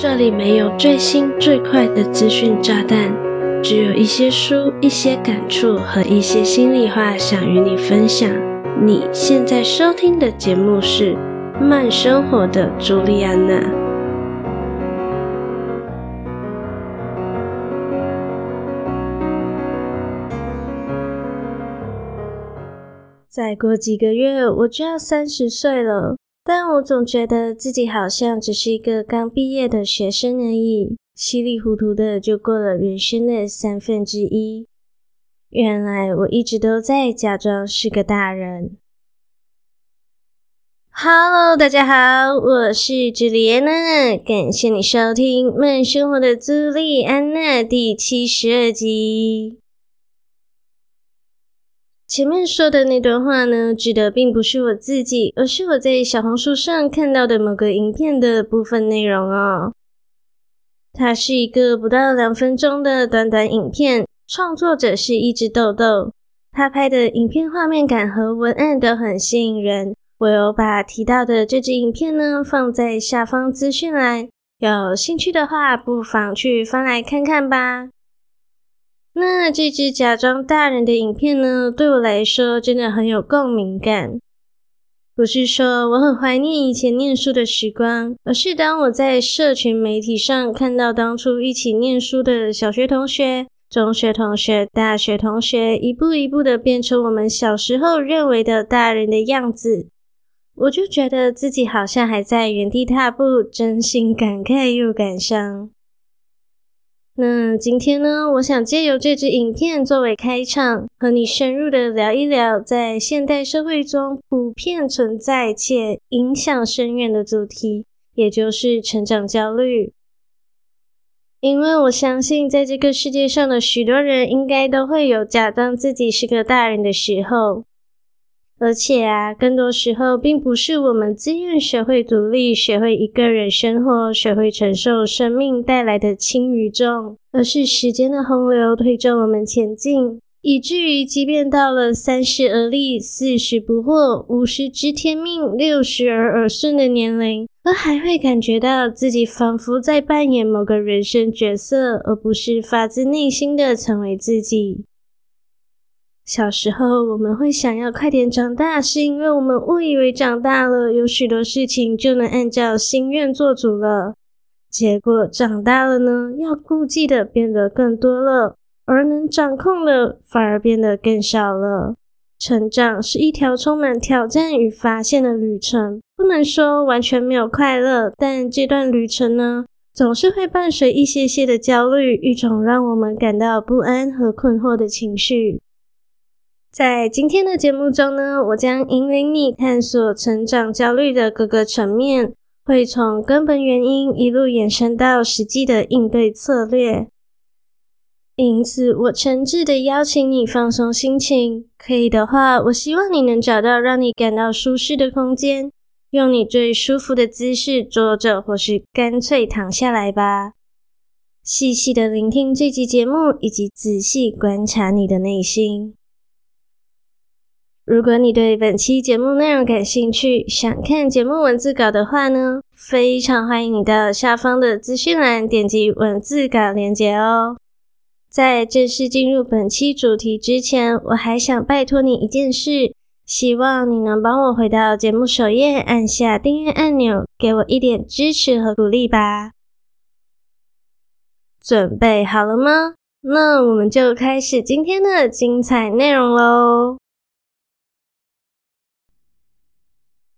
这里没有最新最快的资讯炸弹，只有一些书、一些感触和一些心里话想与你分享。你现在收听的节目是《慢生活的朱莉安娜》。再过几个月，我就要三十岁了。但我总觉得自己好像只是一个刚毕业的学生而已，稀里糊涂的就过了人生的三分之一。原来我一直都在假装是个大人。Hello，大家好，我是朱莉安娜，感谢你收听《慢生活的朱莉安娜》第七十二集。前面说的那段话呢，指的并不是我自己，而是我在小红书上看到的某个影片的部分内容哦。它是一个不到两分钟的短短影片，创作者是一只豆豆，他拍的影片画面感和文案都很吸引人。我有把提到的这支影片呢放在下方资讯栏，有兴趣的话不妨去翻来看看吧。那这支假装大人的影片呢，对我来说真的很有共鸣感。不是说我很怀念以前念书的时光，而是当我在社群媒体上看到当初一起念书的小学同学、中学同学、大学同学，一步一步的变成我们小时候认为的大人的样子，我就觉得自己好像还在原地踏步，真心感慨又感伤。那今天呢，我想借由这支影片作为开场，和你深入的聊一聊，在现代社会中普遍存在且影响深远的主题，也就是成长焦虑。因为我相信，在这个世界上的许多人，应该都会有假装自己是个大人的时候。而且啊，更多时候并不是我们自愿学会独立、学会一个人生活、学会承受生命带来的轻与重，而是时间的洪流推着我们前进，以至于即便到了三十而立、四十不惑、五十知天命、六十而耳顺的年龄，都还会感觉到自己仿佛在扮演某个人生角色，而不是发自内心的成为自己。小时候，我们会想要快点长大，是因为我们误以为长大了，有许多事情就能按照心愿做主了。结果长大了呢，要顾忌的变得更多了，而能掌控的反而变得更少了。成长是一条充满挑战与发现的旅程，不能说完全没有快乐，但这段旅程呢，总是会伴随一些些的焦虑，一种让我们感到不安和困惑的情绪。在今天的节目中呢，我将引领你探索成长焦虑的各个层面，会从根本原因一路延伸到实际的应对策略。因此，我诚挚的邀请你放松心情，可以的话，我希望你能找到让你感到舒适的空间，用你最舒服的姿势坐着，或是干脆躺下来吧。细细的聆听这集节目，以及仔细观察你的内心。如果你对本期节目内容感兴趣，想看节目文字稿的话呢，非常欢迎你到下方的资讯栏点击文字稿链接哦。在正式进入本期主题之前，我还想拜托你一件事，希望你能帮我回到节目首页，按下订阅按钮，给我一点支持和鼓励吧。准备好了吗？那我们就开始今天的精彩内容喽。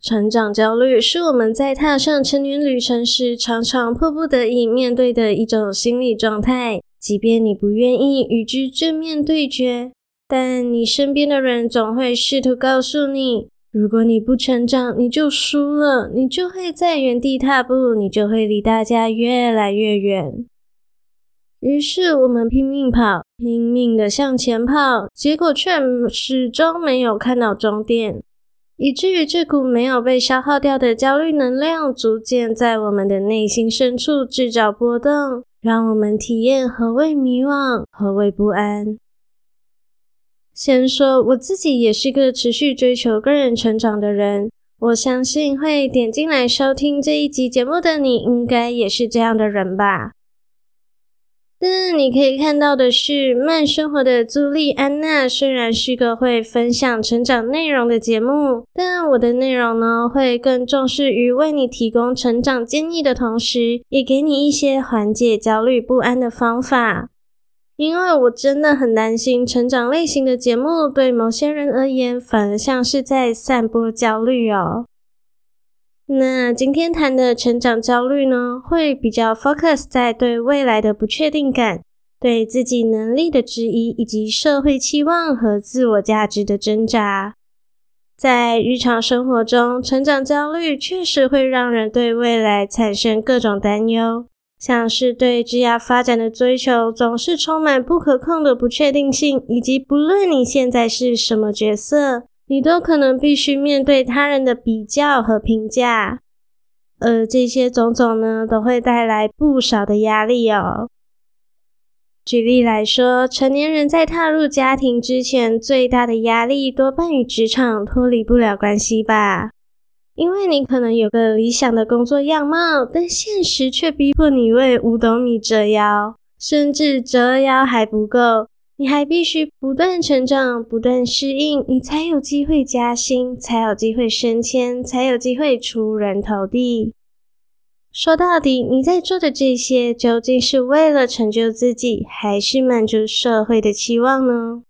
成长焦虑是我们在踏上成年旅程时常常迫不得已面对的一种心理状态。即便你不愿意与之正面对决，但你身边的人总会试图告诉你：如果你不成长，你就输了，你就会在原地踏步，你就会离大家越来越远。于是我们拼命跑，拼命的向前跑，结果却始终没有看到终点。以至于这股没有被消耗掉的焦虑能量，逐渐在我们的内心深处制造波动，让我们体验何谓迷惘，何谓不安。先说我自己也是个持续追求个人成长的人，我相信会点进来收听这一集节目的你，应该也是这样的人吧。但你可以看到的是，慢生活的朱莉安娜虽然是个会分享成长内容的节目，但我的内容呢，会更重视于为你提供成长建议的同时，也给你一些缓解焦虑不安的方法。因为我真的很担心，成长类型的节目对某些人而言，反而像是在散播焦虑哦。那今天谈的成长焦虑呢，会比较 focus 在对未来的不确定感、对自己能力的质疑，以及社会期望和自我价值的挣扎。在日常生活中，成长焦虑确实会让人对未来产生各种担忧，像是对职业发展的追求总是充满不可控的不确定性，以及不论你现在是什么角色，你都可能必须面对他人的比较和评价，而这些种种呢，都会带来不少的压力哦。举例来说，成年人在踏入家庭之前，最大的压力多半与职场脱离不了关系吧？因为你可能有个理想的工作样貌，但现实却逼迫你为五斗米折腰，甚至折腰还不够。你还必须不断成长，不断适应，你才有机会加薪，才有机会升迁，才有机会出人头地。说到底，你在做的这些，究竟是为了成就自己，还是满足社会的期望呢？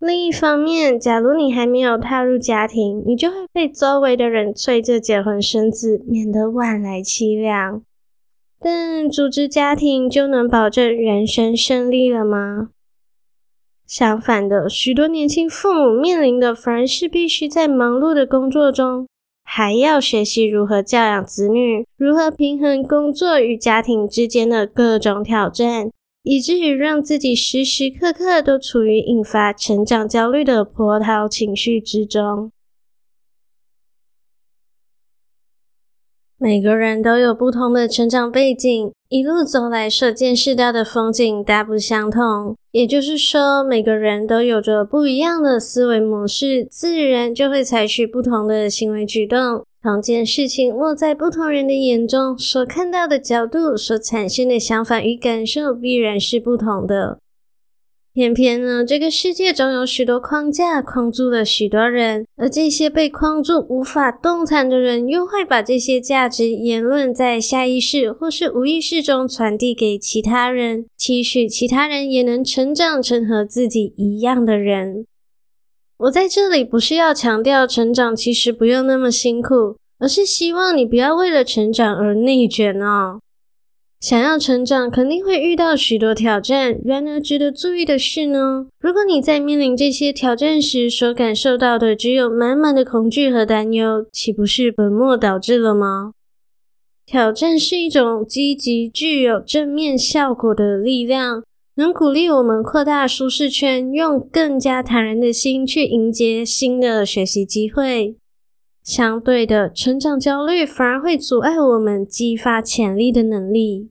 另一方面，假如你还没有踏入家庭，你就会被周围的人催着结婚生子，免得晚来凄凉。但组织家庭就能保证人生胜利了吗？相反的，许多年轻父母面临的反而是必须在忙碌的工作中，还要学习如何教养子女，如何平衡工作与家庭之间的各种挑战，以至于让自己时时刻刻都处于引发成长焦虑的波涛情绪之中。每个人都有不同的成长背景，一路走来所见识到的风景大不相同。也就是说，每个人都有着不一样的思维模式，自然就会采取不同的行为举动。同件事情落在不同人的眼中，所看到的角度，所产生的想法与感受，必然是不同的。偏偏呢，这个世界中有许多框架框住了许多人，而这些被框住无法动弹的人，又会把这些价值言论在下意识或是无意识中传递给其他人，期许其他人也能成长成和自己一样的人。我在这里不是要强调成长其实不用那么辛苦，而是希望你不要为了成长而内卷哦。想要成长，肯定会遇到许多挑战。然而，值得注意的是呢，如果你在面临这些挑战时，所感受到的只有满满的恐惧和担忧，岂不是本末倒置了吗？挑战是一种积极、具有正面效果的力量，能鼓励我们扩大舒适圈，用更加坦然的心去迎接新的学习机会。相对的，成长焦虑反而会阻碍我们激发潜力的能力。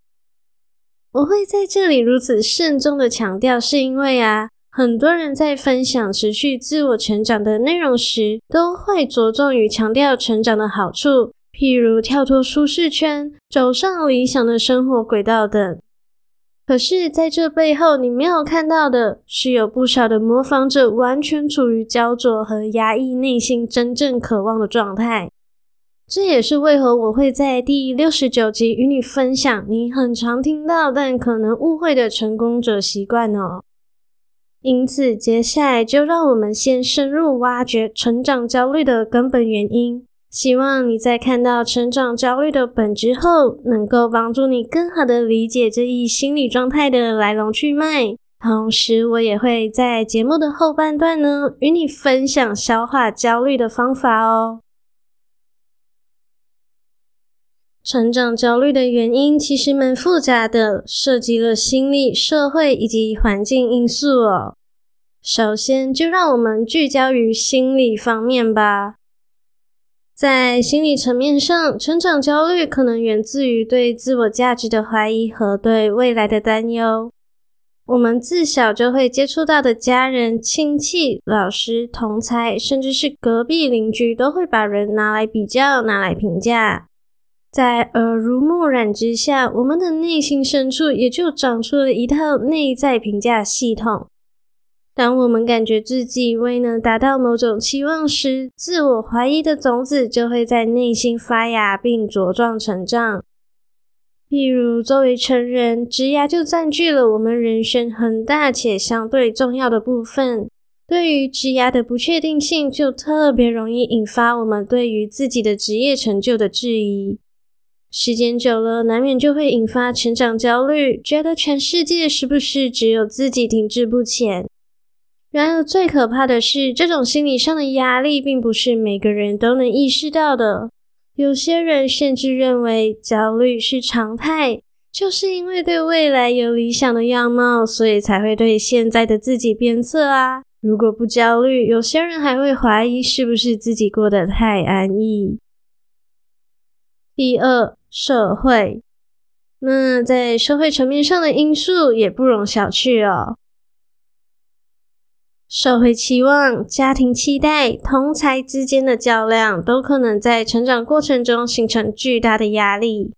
我会在这里如此慎重的强调，是因为啊，很多人在分享持续自我成长的内容时，都会着重于强调成长的好处，譬如跳脱舒适圈、走上理想的生活轨道等。可是，在这背后，你没有看到的是，有不少的模仿者完全处于焦灼和压抑内心真正渴望的状态。这也是为何我会在第六十九集与你分享你很常听到但可能误会的成功者习惯哦。因此，接下来就让我们先深入挖掘成长焦虑的根本原因。希望你在看到成长焦虑的本质后，能够帮助你更好的理解这一心理状态的来龙去脉。同时，我也会在节目的后半段呢，与你分享消化焦虑的方法哦。成长焦虑的原因其实蛮复杂的，涉及了心理、社会以及环境因素哦。首先，就让我们聚焦于心理方面吧。在心理层面上，成长焦虑可能源自于对自我价值的怀疑和对未来的担忧。我们自小就会接触到的家人、亲戚、老师、同侪，甚至是隔壁邻居，都会把人拿来比较、拿来评价。在耳濡目染之下，我们的内心深处也就长出了一套内在评价系统。当我们感觉自己未能达到某种期望时，自我怀疑的种子就会在内心发芽并茁壮成长。例如，作为成人，职涯就占据了我们人生很大且相对重要的部分。对于职涯的不确定性，就特别容易引发我们对于自己的职业成就的质疑。时间久了，难免就会引发成长焦虑，觉得全世界是不是只有自己停滞不前？然而，最可怕的是，这种心理上的压力并不是每个人都能意识到的。有些人甚至认为焦虑是常态，就是因为对未来有理想的样貌，所以才会对现在的自己鞭策啊。如果不焦虑，有些人还会怀疑是不是自己过得太安逸。第二，社会，那在社会层面上的因素也不容小觑哦。社会期望、家庭期待、同才之间的较量，都可能在成长过程中形成巨大的压力。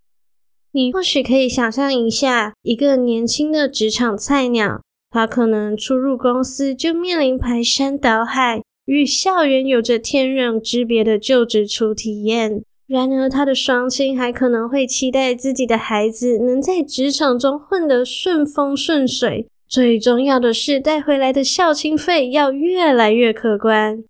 你或许可以想象一下，一个年轻的职场菜鸟，他可能初入公司就面临排山倒海、与校园有着天壤之别的就职初体验。然而，他的双亲还可能会期待自己的孩子能在职场中混得顺风顺水。最重要的是，带回来的孝亲费要越来越可观。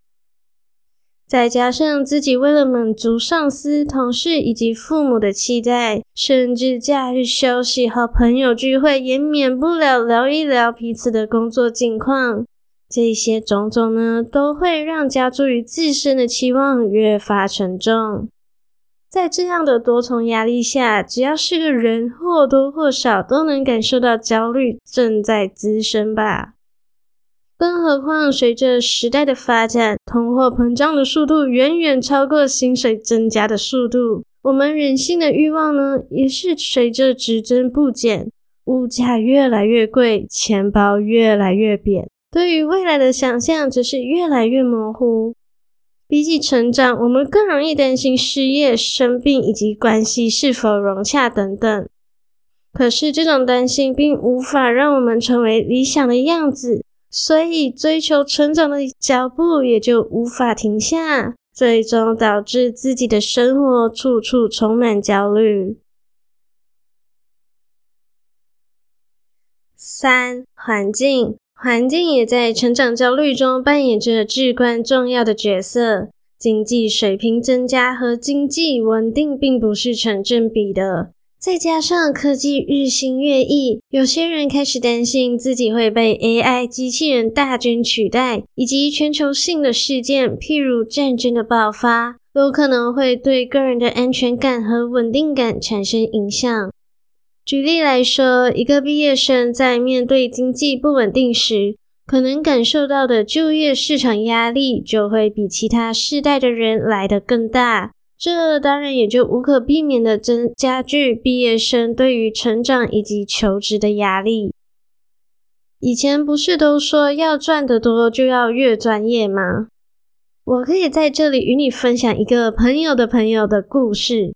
再加上自己为了满足上司、同事以及父母的期待，甚至假日休息和朋友聚会，也免不了聊一聊彼此的工作近况。这些种种呢，都会让加诸于自身的期望越发沉重。在这样的多重压力下，只要是个人，或多或少都能感受到焦虑正在滋生吧。更何况，随着时代的发展，通货膨胀的速度远远超过薪水增加的速度，我们人性的欲望呢，也是随着只增不减，物价越来越贵，钱包越来越扁，对于未来的想象则是越来越模糊。比起成长，我们更容易担心失业、生病以及关系是否融洽等等。可是，这种担心并无法让我们成为理想的样子，所以追求成长的脚步也就无法停下，最终导致自己的生活处处充满焦虑。三、环境。环境也在成长焦虑中扮演着至关重要的角色。经济水平增加和经济稳定并不是成正比的。再加上科技日新月异，有些人开始担心自己会被 AI 机器人大军取代，以及全球性的事件，譬如战争的爆发，有可能会对个人的安全感和稳定感产生影响。举例来说，一个毕业生在面对经济不稳定时，可能感受到的就业市场压力就会比其他世代的人来得更大。这当然也就无可避免的增加剧毕业生对于成长以及求职的压力。以前不是都说要赚得多就要越专业吗？我可以在这里与你分享一个朋友的朋友的故事。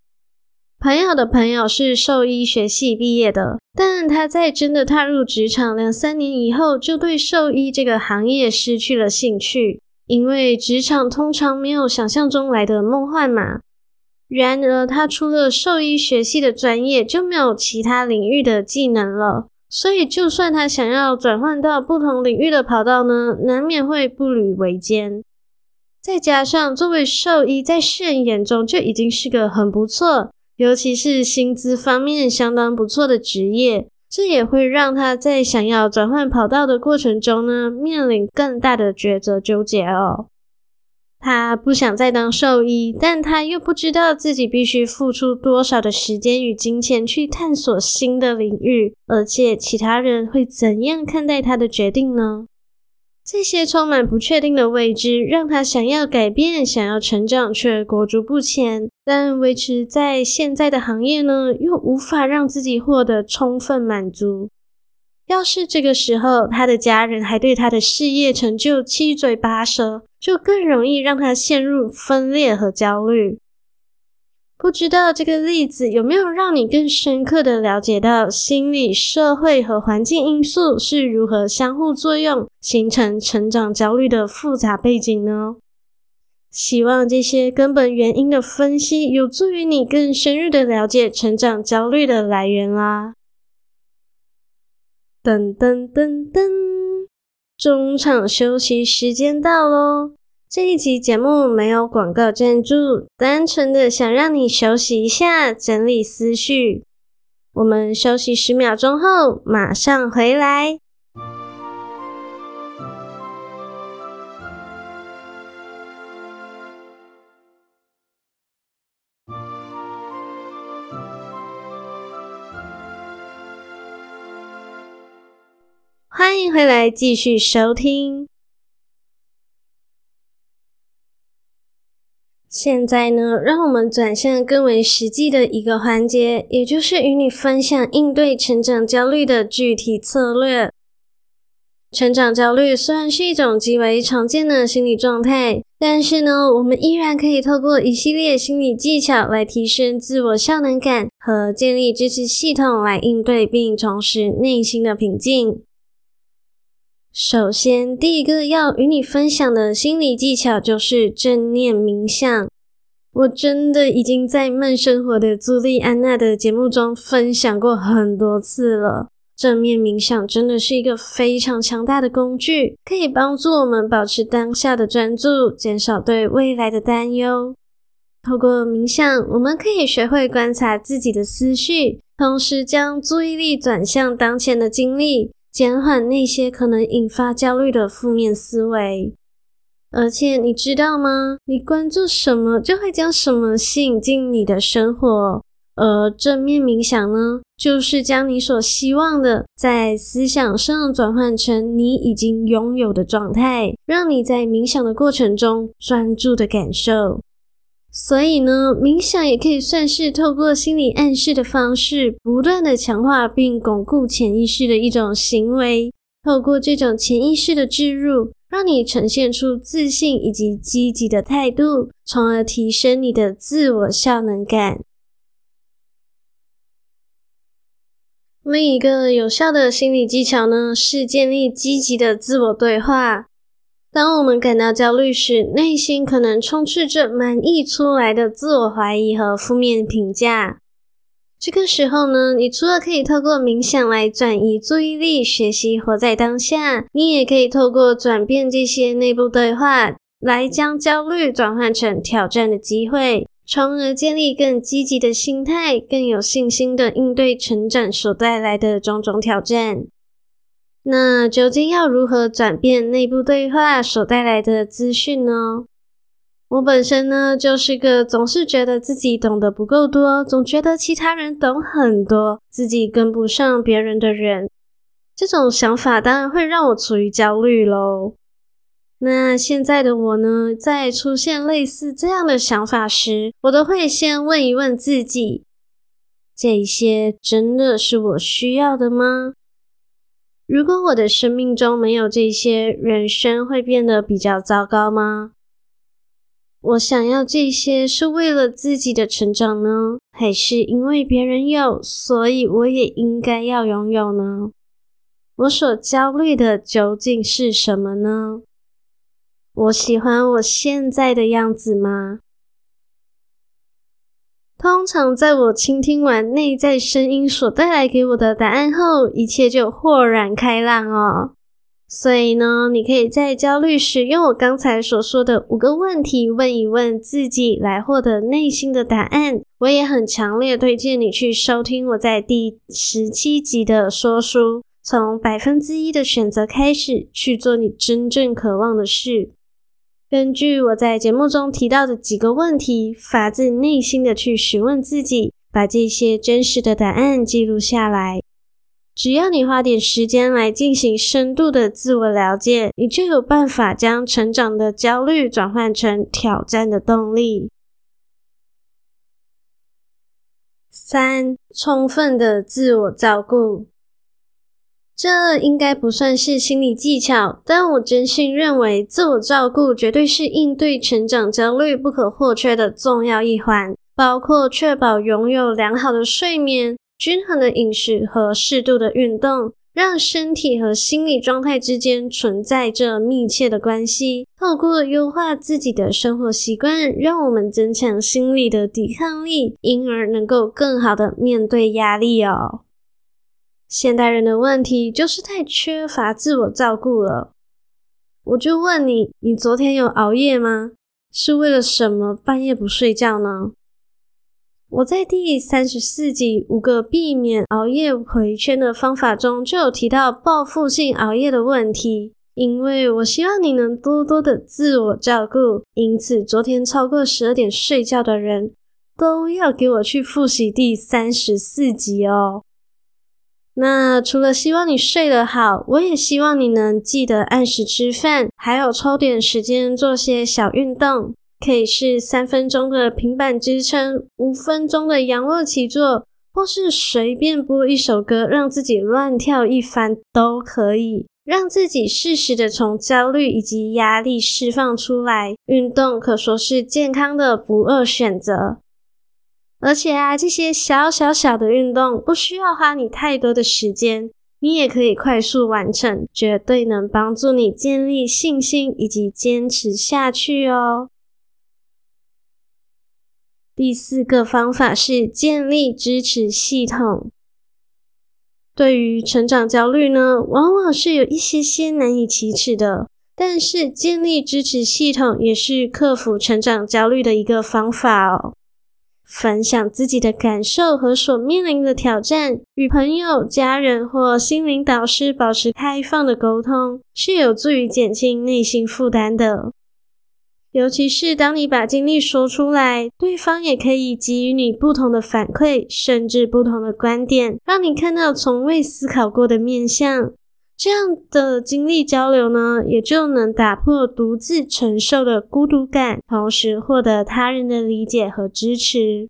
朋友的朋友是兽医学系毕业的，但他在真的踏入职场两三年以后，就对兽医这个行业失去了兴趣，因为职场通常没有想象中来的梦幻嘛。然而，他除了兽医学系的专业，就没有其他领域的技能了，所以就算他想要转换到不同领域的跑道呢，难免会步履维艰。再加上作为兽医，在世人眼中就已经是个很不错。尤其是薪资方面相当不错的职业，这也会让他在想要转换跑道的过程中呢，面临更大的抉择纠结哦。他不想再当兽医，但他又不知道自己必须付出多少的时间与金钱去探索新的领域，而且其他人会怎样看待他的决定呢？这些充满不确定的未知，让他想要改变、想要成长，却裹足不前。但维持在现在的行业呢，又无法让自己获得充分满足。要是这个时候他的家人还对他的事业成就七嘴八舌，就更容易让他陷入分裂和焦虑。不知道这个例子有没有让你更深刻的了解到心理、社会和环境因素是如何相互作用，形成成长焦虑的复杂背景呢？希望这些根本原因的分析有助于你更深入的了解成长焦虑的来源啦。噔噔噔噔，中场休息时间到喽。这一集节目没有广告赞助，单纯的想让你休息一下，整理思绪。我们休息十秒钟后，马上回来。欢迎回来，继续收听。现在呢，让我们转向更为实际的一个环节，也就是与你分享应对成长焦虑的具体策略。成长焦虑虽然是一种极为常见的心理状态，但是呢，我们依然可以透过一系列心理技巧来提升自我效能感和建立支持系统来应对并重拾内心的平静。首先，第一个要与你分享的心理技巧就是正念冥想。我真的已经在慢生活的朱莉安娜的节目中分享过很多次了。正念冥想真的是一个非常强大的工具，可以帮助我们保持当下的专注，减少对未来的担忧。透过冥想，我们可以学会观察自己的思绪，同时将注意力转向当前的经历。减缓那些可能引发焦虑的负面思维，而且你知道吗？你关注什么，就会将什么吸引进你的生活。而正面冥想呢，就是将你所希望的，在思想上转换成你已经拥有的状态，让你在冥想的过程中专注的感受。所以呢，冥想也可以算是透过心理暗示的方式，不断的强化并巩固潜意识的一种行为。透过这种潜意识的置入，让你呈现出自信以及积极的态度，从而提升你的自我效能感。另一个有效的心理技巧呢，是建立积极的自我对话。当我们感到焦虑时，内心可能充斥着满溢出来的自我怀疑和负面评价。这个时候呢，你除了可以透过冥想来转移注意力，学习活在当下，你也可以透过转变这些内部对话，来将焦虑转换成挑战的机会，从而建立更积极的心态，更有信心的应对成长所带来的种种挑战。那究竟要如何转变内部对话所带来的资讯呢？我本身呢，就是个总是觉得自己懂得不够多，总觉得其他人懂很多，自己跟不上别人的人。这种想法当然会让我处于焦虑喽。那现在的我呢，在出现类似这样的想法时，我都会先问一问自己：这些真的是我需要的吗？如果我的生命中没有这些，人生会变得比较糟糕吗？我想要这些是为了自己的成长呢，还是因为别人有，所以我也应该要拥有呢？我所焦虑的究竟是什么呢？我喜欢我现在的样子吗？通常在我倾听完内在声音所带来给我的答案后，一切就豁然开朗哦。所以呢，你可以在焦虑时用我刚才所说的五个问题问一问自己，来获得内心的答案。我也很强烈推荐你去收听我在第十七集的说书，从百分之一的选择开始，去做你真正渴望的事。根据我在节目中提到的几个问题，发自内心的去询问自己，把这些真实的答案记录下来。只要你花点时间来进行深度的自我了解，你就有办法将成长的焦虑转换成挑战的动力。三、充分的自我照顾。这应该不算是心理技巧，但我真心认为，自我照顾绝对是应对成长焦虑不可或缺的重要一环，包括确保拥有良好的睡眠、均衡的饮食和适度的运动，让身体和心理状态之间存在着密切的关系。透过优化自己的生活习惯，让我们增强心理的抵抗力，因而能够更好的面对压力哦。现代人的问题就是太缺乏自我照顾了。我就问你，你昨天有熬夜吗？是为了什么半夜不睡觉呢？我在第三十四集五个避免熬夜回圈的方法中就有提到报复性熬夜的问题，因为我希望你能多多的自我照顾。因此，昨天超过十二点睡觉的人都要给我去复习第三十四集哦。那除了希望你睡得好，我也希望你能记得按时吃饭，还有抽点时间做些小运动，可以是三分钟的平板支撑，五分钟的仰卧起坐，或是随便播一首歌，让自己乱跳一番都可以，让自己适时的从焦虑以及压力释放出来。运动可说是健康的不二选择。而且啊，这些小小小的运动不需要花你太多的时间，你也可以快速完成，绝对能帮助你建立信心以及坚持下去哦。第四个方法是建立支持系统。对于成长焦虑呢，往往是有一些些难以启齿的，但是建立支持系统也是克服成长焦虑的一个方法哦。分享自己的感受和所面临的挑战，与朋友、家人或心灵导师保持开放的沟通，是有助于减轻内心负担的。尤其是当你把经历说出来，对方也可以给予你不同的反馈，甚至不同的观点，让你看到从未思考过的面相。这样的经历交流呢，也就能打破独自承受的孤独感，同时获得他人的理解和支持。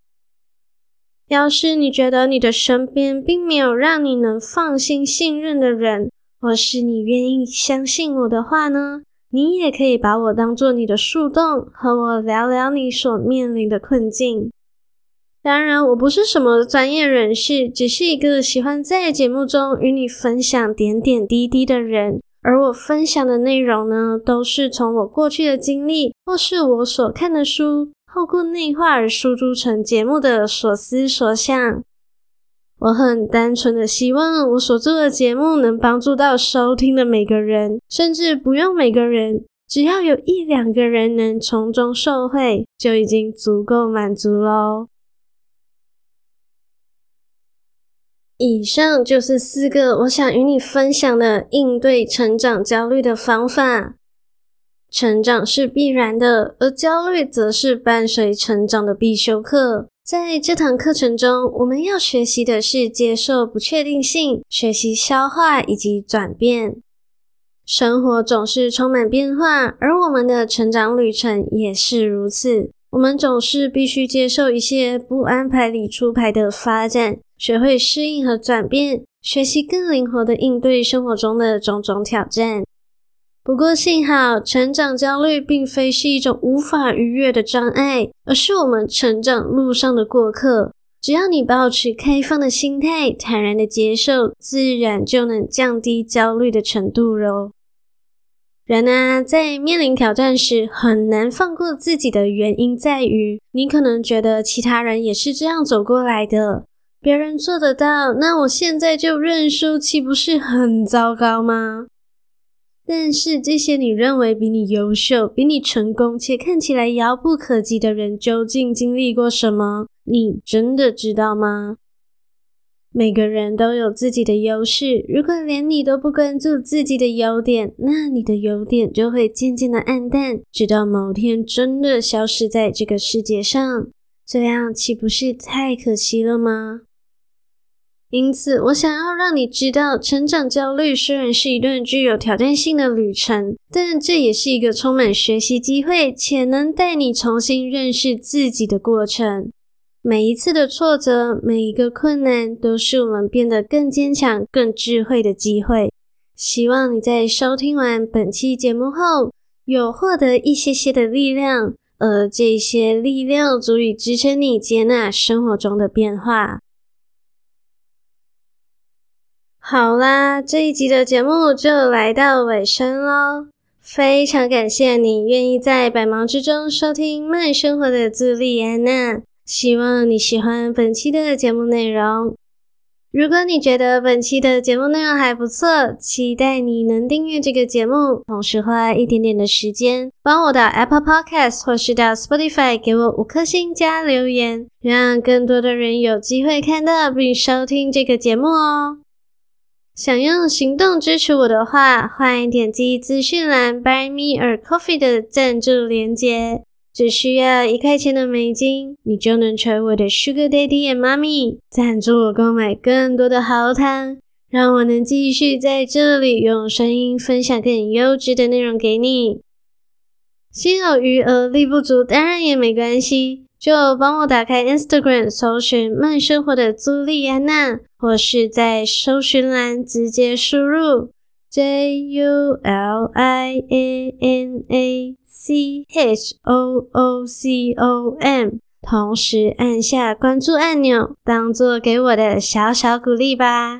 要是你觉得你的身边并没有让你能放心信任的人，或是你愿意相信我的话呢，你也可以把我当作你的树洞，和我聊聊你所面临的困境。当然，我不是什么专业人士，只是一个喜欢在节目中与你分享点点滴滴的人。而我分享的内容呢，都是从我过去的经历，或是我所看的书，透过内化而输出成节目的所思所想。我很单纯的希望，我所做的节目能帮助到收听的每个人，甚至不用每个人，只要有一两个人能从中受惠，就已经足够满足喽。以上就是四个我想与你分享的应对成长焦虑的方法。成长是必然的，而焦虑则是伴随成长的必修课。在这堂课程中，我们要学习的是接受不确定性，学习消化以及转变。生活总是充满变化，而我们的成长旅程也是如此。我们总是必须接受一些不安排里出牌的发展。学会适应和转变，学习更灵活地应对生活中的种种挑战。不过幸好，成长焦虑并非是一种无法逾越的障碍，而是我们成长路上的过客。只要你保持开放的心态，坦然地接受，自然就能降低焦虑的程度喽。人啊，在面临挑战时，很难放过自己的原因在于，你可能觉得其他人也是这样走过来的。别人做得到，那我现在就认输，岂不是很糟糕吗？但是这些你认为比你优秀、比你成功且看起来遥不可及的人，究竟经历过什么？你真的知道吗？每个人都有自己的优势，如果连你都不关注自己的优点，那你的优点就会渐渐的黯淡，直到某天真的消失在这个世界上。这样岂不是太可惜了吗？因此，我想要让你知道，成长焦虑虽然是一段具有挑战性的旅程，但这也是一个充满学习机会且能带你重新认识自己的过程。每一次的挫折，每一个困难，都是我们变得更坚强、更智慧的机会。希望你在收听完本期节目后，有获得一些些的力量，而这些力量足以支撑你接纳生活中的变化。好啦，这一集的节目就来到尾声喽。非常感谢你愿意在百忙之中收听慢生活的朱莉安娜。希望你喜欢本期的节目内容。如果你觉得本期的节目内容还不错，期待你能订阅这个节目，同时花一点点的时间，帮我到 Apple Podcast 或是到 Spotify 给我五颗星加留言，让更多的人有机会看到并收听这个节目哦。想用行动支持我的话，欢迎点击资讯栏 Buy Me a Coffee 的赞助连接。只需要一块钱的美金，你就能成为我的 Sugar Daddy and Mommy，赞助我购买更多的好糖，让我能继续在这里用声音分享更优质的内容给你。心有余而力不足，当然也没关系，就帮我打开 Instagram，搜寻慢生活的朱莉安娜，或是在搜寻栏直接输入 J U L I A N A。C H O O C O M，同时按下关注按钮，当做给我的小小鼓励吧。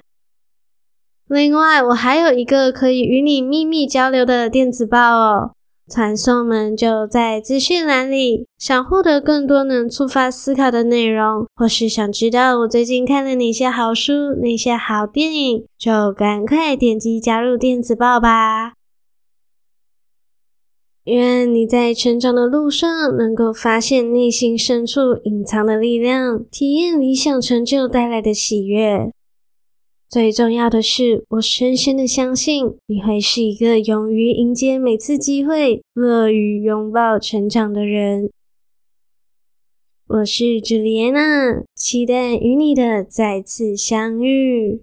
另外，我还有一个可以与你秘密交流的电子报哦，传送门就在资讯栏里。想获得更多能触发思考的内容，或是想知道我最近看了哪些好书、哪些好电影，就赶快点击加入电子报吧。愿你在成长的路上能够发现内心深处隐藏的力量，体验理想成就带来的喜悦。最重要的是，我深深的相信你会是一个勇于迎接每次机会、乐于拥抱成长的人。我是朱丽安娜，期待与你的再次相遇。